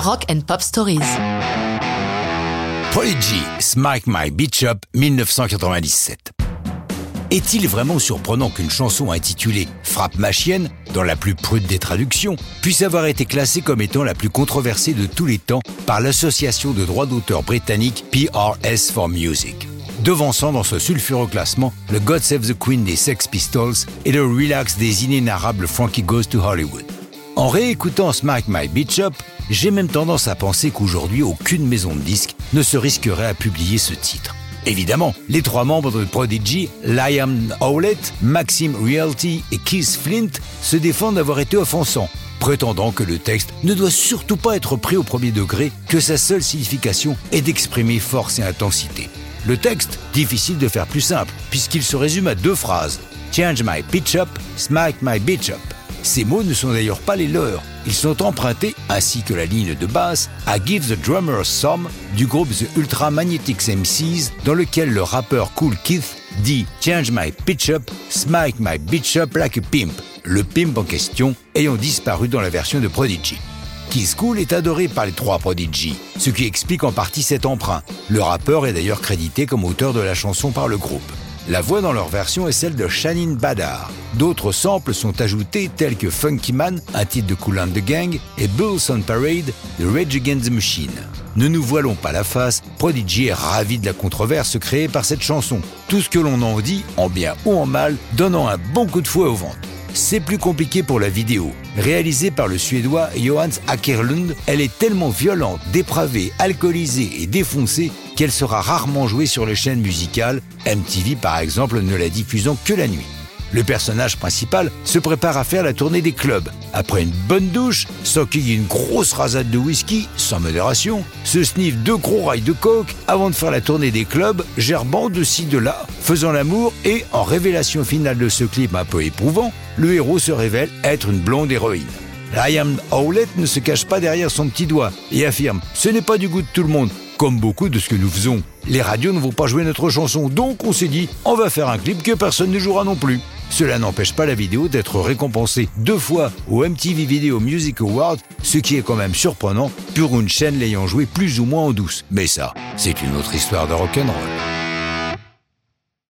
Rock and Pop Stories. Prodigy, Smike My Beach Up, 1997. Est-il vraiment surprenant qu'une chanson intitulée Frappe ma chienne, dans la plus prude des traductions, puisse avoir été classée comme étant la plus controversée de tous les temps par l'association de droits d'auteur britannique PRS for Music? Devançant dans ce sulfureux classement le God Save the Queen des Sex Pistols et le Relax des inénarrables Frankie Goes to Hollywood. En réécoutant Smack My Beach Up, j'ai même tendance à penser qu'aujourd'hui aucune maison de disques ne se risquerait à publier ce titre. Évidemment, les trois membres de Prodigy, Liam Howlett, Maxim Realty et Keith Flint, se défendent d'avoir été offensants, prétendant que le texte ne doit surtout pas être pris au premier degré, que sa seule signification est d'exprimer force et intensité. Le texte, difficile de faire plus simple, puisqu'il se résume à deux phrases. Change my pitch up, smack my bitch up. Ces mots ne sont d'ailleurs pas les leurs. Ils sont empruntés, ainsi que la ligne de basse, à Give the Drummer Some du groupe The Ultra Magnetics MCs, dans lequel le rappeur Cool Keith dit Change my pitch up, smack my bitch up like a pimp. Le pimp en question ayant disparu dans la version de Prodigy. Keith Cool est adoré par les trois Prodigy, ce qui explique en partie cet emprunt. Le rappeur est d'ailleurs crédité comme auteur de la chanson par le groupe. La voix dans leur version est celle de Shannon Badar. D'autres samples sont ajoutés tels que Funky Man, un titre de Cool and the Gang, et Bulls on Parade de Rage Against the Machine. Ne nous voilons pas la face, Prodigy est ravi de la controverse créée par cette chanson. Tout ce que l'on en dit, en bien ou en mal, donnant un bon coup de fouet au ventre. C'est plus compliqué pour la vidéo. Réalisée par le Suédois Johans Ackerlund, elle est tellement violente, dépravée, alcoolisée et défoncée qu'elle sera rarement jouée sur les chaînes musicales, MTV par exemple ne la diffusant que la nuit. Le personnage principal se prépare à faire la tournée des clubs. Après une bonne douche, s'enquille une grosse rasade de whisky, sans modération, se sniffe deux gros rails de coke avant de faire la tournée des clubs, gerbant de ci de là, faisant l'amour et, en révélation finale de ce clip un peu éprouvant, le héros se révèle être une blonde héroïne. Ryan Howlett ne se cache pas derrière son petit doigt et affirme Ce n'est pas du goût de tout le monde, comme beaucoup de ce que nous faisons. Les radios ne vont pas jouer notre chanson, donc on s'est dit, on va faire un clip que personne ne jouera non plus. Cela n'empêche pas la vidéo d'être récompensée deux fois au MTV Video Music Award, ce qui est quand même surprenant pour une chaîne l'ayant joué plus ou moins en douce. Mais ça, c'est une autre histoire de rock'n'roll.